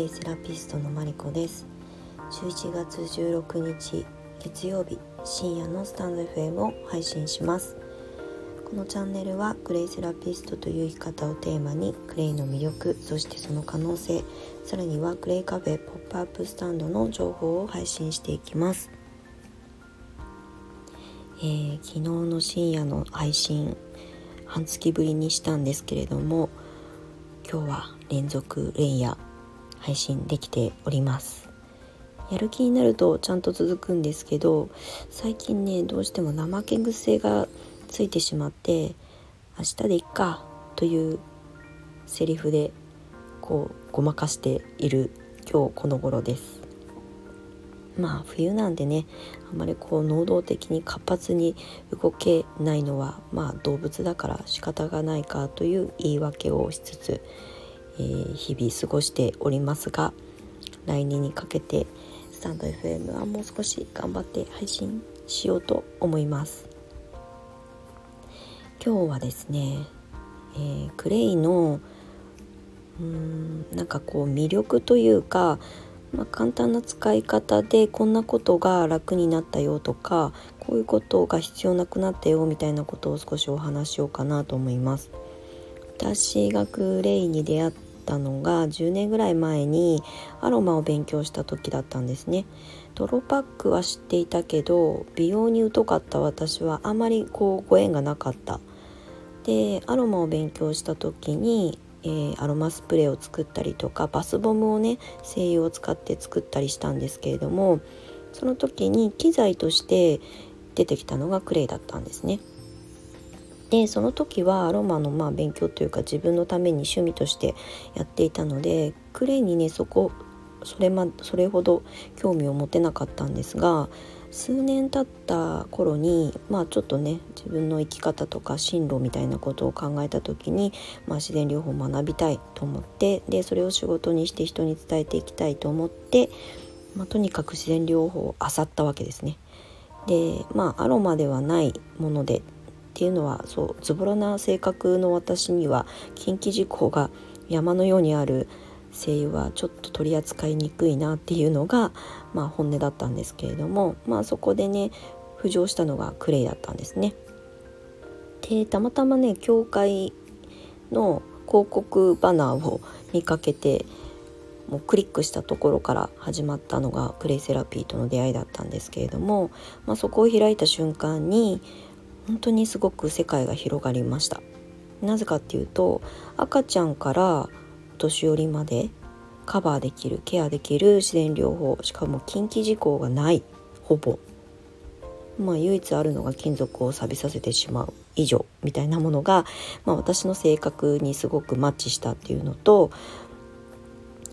レイセラピストのマリコです。11月16日月曜日深夜のスタンド FM を配信します。このチャンネルはクレイセラピストという生き方をテーマにクレイの魅力そしてその可能性さらにはクレイカフェポップアップスタンドの情報を配信していきます。えー、昨日の深夜の配信半月ぶりにしたんですけれども今日は連続連夜配信できております。やる気になるとちゃんと続くんですけど最近ねどうしても怠け癖がついてしまって明日でいっかというセリフでこうごまかしている今日この頃です。まあ冬なんでねあまりこう能動的に活発に動けないのはまあ動物だから仕方がないかという言い訳をしつつ、えー、日々過ごしておりますが来年にかけてスタンド FM はもう少し頑張って配信しようと思います今日はですね、えー、クレイのうーんなんかこう魅力というかまあ、簡単な使い方でこんなことが楽になったよとかこういうことが必要なくなったよみたいなことを少しお話しようかなと思います。私がクレイに出会ったのが10年ぐらい前にアロマを勉強した時だったんですね。トロパックは知っていたけど美容に疎かった私はあまりこうご縁がなかった。でアロマを勉強した時にえー、アロマスプレーを作ったりとかバスボムをね精油を使って作ったりしたんですけれどもその時に機材として出てきたのがクレイだったんですね。でその時はアロマのまあ勉強というか自分のために趣味としてやっていたのでクレイにねそこそれ,、ま、それほど興味を持てなかったんですが数年経った頃にまあちょっとね自分の生き方とか進路みたいなことを考えた時に、まあ、自然療法を学びたいと思ってでそれを仕事にして人に伝えていきたいと思って、まあ、とにかく自然療法を漁ったわけですね。でまあアロマではないものでっていうのはそうズボラな性格の私には近畿事項が山のようにある精油はちょっと取り扱いにくいなっていうのが、まあ、本音だったんですけれども、まあ、そこでね浮上したのがクレイだったんですね。でたまたまね教会の広告バナーを見かけてもうクリックしたところから始まったのがクレイセラピーとの出会いだったんですけれども、まあ、そこを開いた瞬間に本当にすごく世界が広がりました。なぜかっていうと赤ちゃんから年寄りまでカバーできるケアできる自然療法しかも近畿事項がないほぼまあ唯一あるのが金属を錆びさせてしまう以上みたいなものが、まあ、私の性格にすごくマッチしたっていうのと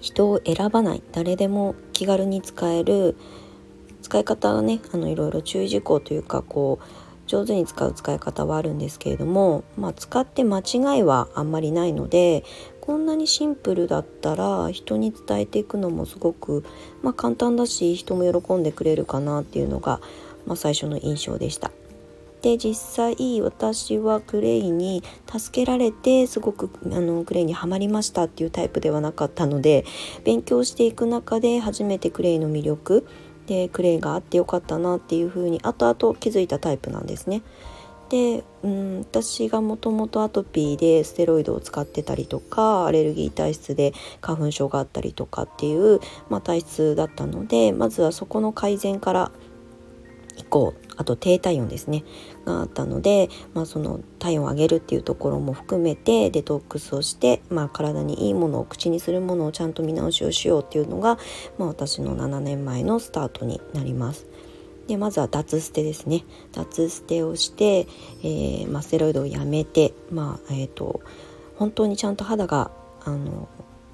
人を選ばない誰でも気軽に使える使い方はねあのいろいろ注意事項というかこう上手に使う使い方はあるんですけれども、まあ、使って間違いはあんまりないのでこんなにシンプルだったら人に伝えていくのもすごく、まあ、簡単だし人も喜んでくれるかなっていうのが、まあ、最初の印象でした。で実際私はクレイに助けられてすごくあのクレイにはまりましたっていうタイプではなかったので勉強していく中で初めてクレイの魅力でクレイがあってよかったなっていうふうに後々気づいたタイプなんですね。で、うん、私がもともとアトピーでステロイドを使ってたりとかアレルギー体質で花粉症があったりとかっていう、まあ、体質だったのでまずはそこの改善から以降あと低体温ですねがあったので、まあ、その体温を上げるっていうところも含めてデトックスをして、まあ、体にいいものを口にするものをちゃんと見直しをしようっていうのが、まあ、私の7年前のスタートになります。でまずは脱ステですね脱ステをして、えー、まあ、ステロイドをやめて、まあえーと、本当にちゃんと肌があの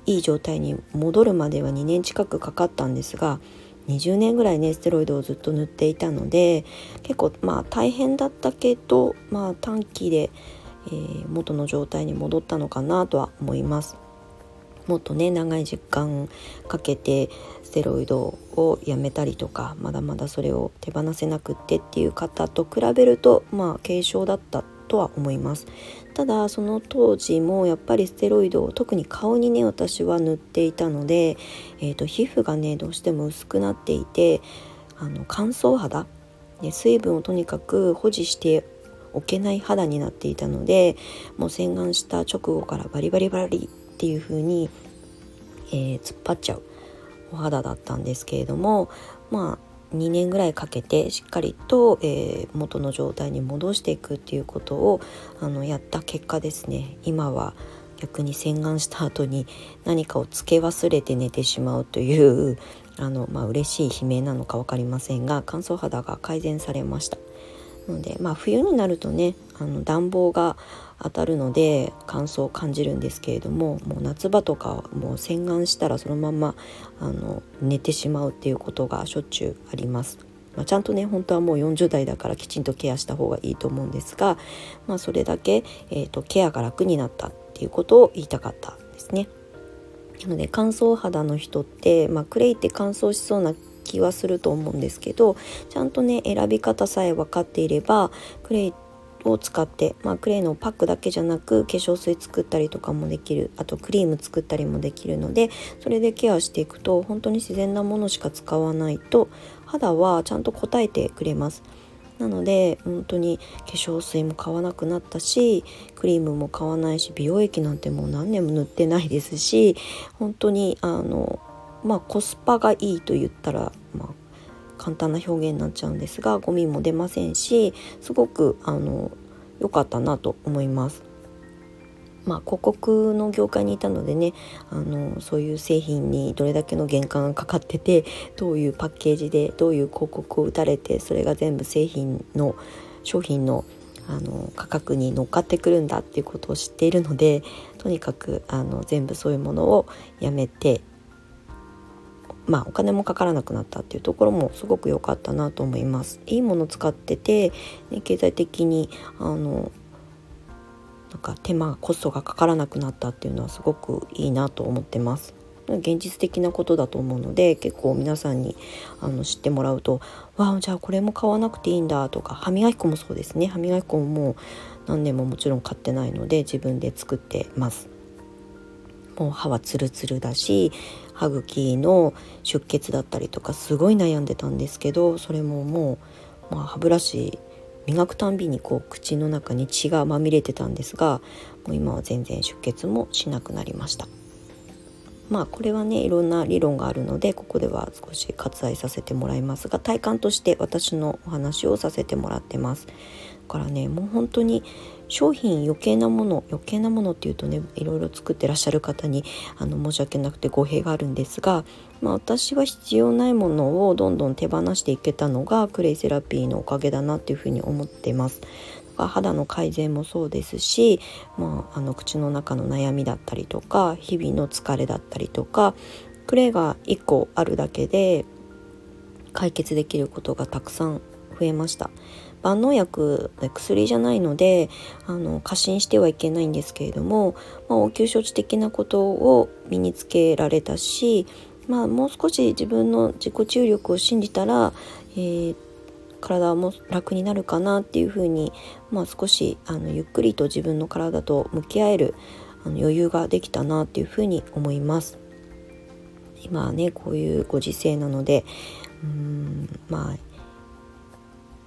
いい状態に戻るまでは2年近くかかったんですが20年ぐらいねステロイドをずっと塗っていたので結構まあ大変だったけど、まあ、短期で、えー、元の状態に戻ったのかなとは思います。もっとね長い時間かけてステロイドをやめたりとかまだまだそれを手放せなくってっていう方と比べるとまあ軽症だったとは思います。ただその当時もやっぱりステロイドを特に顔にね私は塗っていたので、えーと、皮膚がねどうしても薄くなっていてあの乾燥肌で水分をとにかく保持しておけない肌になっていたのでもう洗顔した直後からバリバリバリっていう風に、えー、突っ張っちゃうお肌だったんですけれどもまあ2年ぐらいかけてしっかりと、えー、元の状態に戻していくっていうことをあのやった結果ですね今は逆に洗顔した後に何かをつけ忘れて寝てしまうというあのまあ嬉しい悲鳴なのか分かりませんが乾燥肌が改善されました。のでまあ冬になるとねあの暖房が当たるので乾燥を感じるんですけれどももう夏場とかもう洗顔したらそのままあの寝てしまうっていうことがしょっちゅうあります。まあ、ちゃんとね本当はもう40代だからきちんとケアした方がいいと思うんですが、まあ、それだけ、えーと、ケアが楽になったっていうことを言いたかったですね。なので乾燥肌の人って、まあ、クレイって乾燥しそうな気はすると思うんですけどちゃんとね選び方さえ分かっていればクレイを使って、まあ、クレイのパックだけじゃなく化粧水作ったりとかもできるあとクリーム作ったりもできるのでそれでケアしていくと本当に自然なものしか使わないと肌はちゃんと応えてくれます。なので本当に化粧水も買わなくなったしクリームも買わないし美容液なんてもう何年も塗ってないですし本当にあのまあコスパがいいと言ったら、まあ、簡単な表現になっちゃうんですがゴミも出ませんしすごくあの良かったなと思います。まあ、広告の業界にいたのでねあのそういう製品にどれだけの原価がかかっててどういうパッケージでどういう広告を打たれてそれが全部製品の商品のあの価格に乗っかってくるんだっていうことを知っているのでとにかくあの全部そういうものをやめてまあ、お金もかからなくなったっていうところもすごく良かったなと思います。いいもの使ってて、ね、経済的にあのなんか手間コストがかからなくなったっていうのはすごくいいなと思ってます。現実的なことだと思うので結構皆さんにあの知ってもらうと「わあじゃあこれも買わなくていいんだ」とか歯磨き粉もそうですね歯磨き粉ももう何年ももちろん買ってないので自分で作ってます。もう歯はツルツルだし歯茎の出血だったりとかすごい悩んでたんですけどそれももう、まあ、歯ブラシ磨くたんびにこう口の中に血がまみれてたんですがもう今は全然出血もしなくなりました。まあこれはねいろんな理論があるのでここでは少し割愛させてもらいますが体感として私のお話をさせてもらってます。からねもう本当に商品余計なもの余計なものっていうとねいろいろ作ってらっしゃる方にあの申し訳なくて語弊があるんですが、まあ、私は必要ないものをどんどん手放していけたのがクレイセラピーのおかげだなっていうふうに思ってます。肌の改善もそうですし、まあ、あの口の中の悩みだったりとか日々の疲れだったりとかクレイが1個あるだけで解決できることがたくさん増えました万能薬薬じゃないのであの過信してはいけないんですけれども、まあ、応急処置的なことを身につけられたし、まあ、もう少し自分の自己注力を信じたら、えー、体も楽になるかなっていうふうに、まあ、少しあのゆっくりと自分の体と向き合えるあの余裕ができたなっていうふうに思います。今はねこういうご時世なのでうんまあ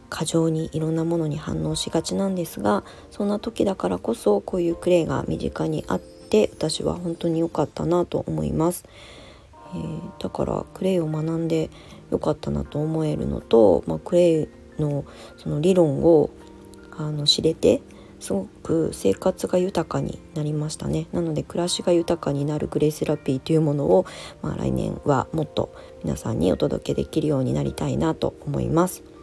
過剰にいろんなものに反応しがちなんですがそんな時だからこそこういうクレイが身近にあって私は本当に良かったなと思います、えー、だからクレイを学んで良かったなと思えるのと、まあ、クレイのその理論をあの知れてすごく生活が豊かになりましたねなので暮らしが豊かになるグレイセラピーというものを、まあ、来年はもっと皆さんにお届けできるようになりたいなと思います。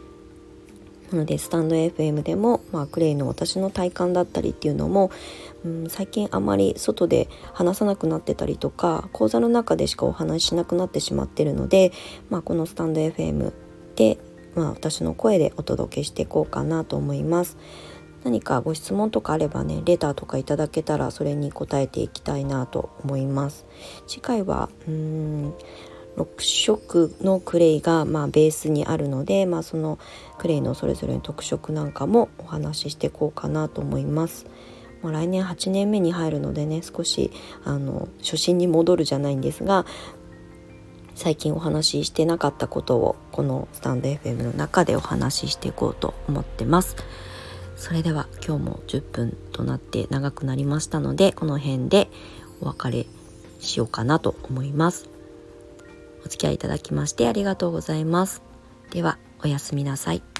なのでスタンド FM でも、まあ、クレイの私の体感だったりっていうのも、うん、最近あまり外で話さなくなってたりとか講座の中でしかお話ししなくなってしまってるので、まあ、このスタンド FM で、まあ、私の声でお届けしていこうかなと思います。何かご質問とかあればねレターとかいただけたらそれに答えていきたいなと思います次回はうん6色のクレイがまあベースにあるので、まあ、そのクレイのそれぞれの特色なんかもお話ししていこうかなと思います。もう来年8年目に入るのでね少しあの初心に戻るじゃないんですが最近お話ししてなかったことをこのスタンド FM の中でお話ししていこうと思ってます。それでは今日も10分となって長くなりましたのでこの辺でお別れしようかなと思います。お付き合いいただきましてありがとうございます。ではおやすみなさい。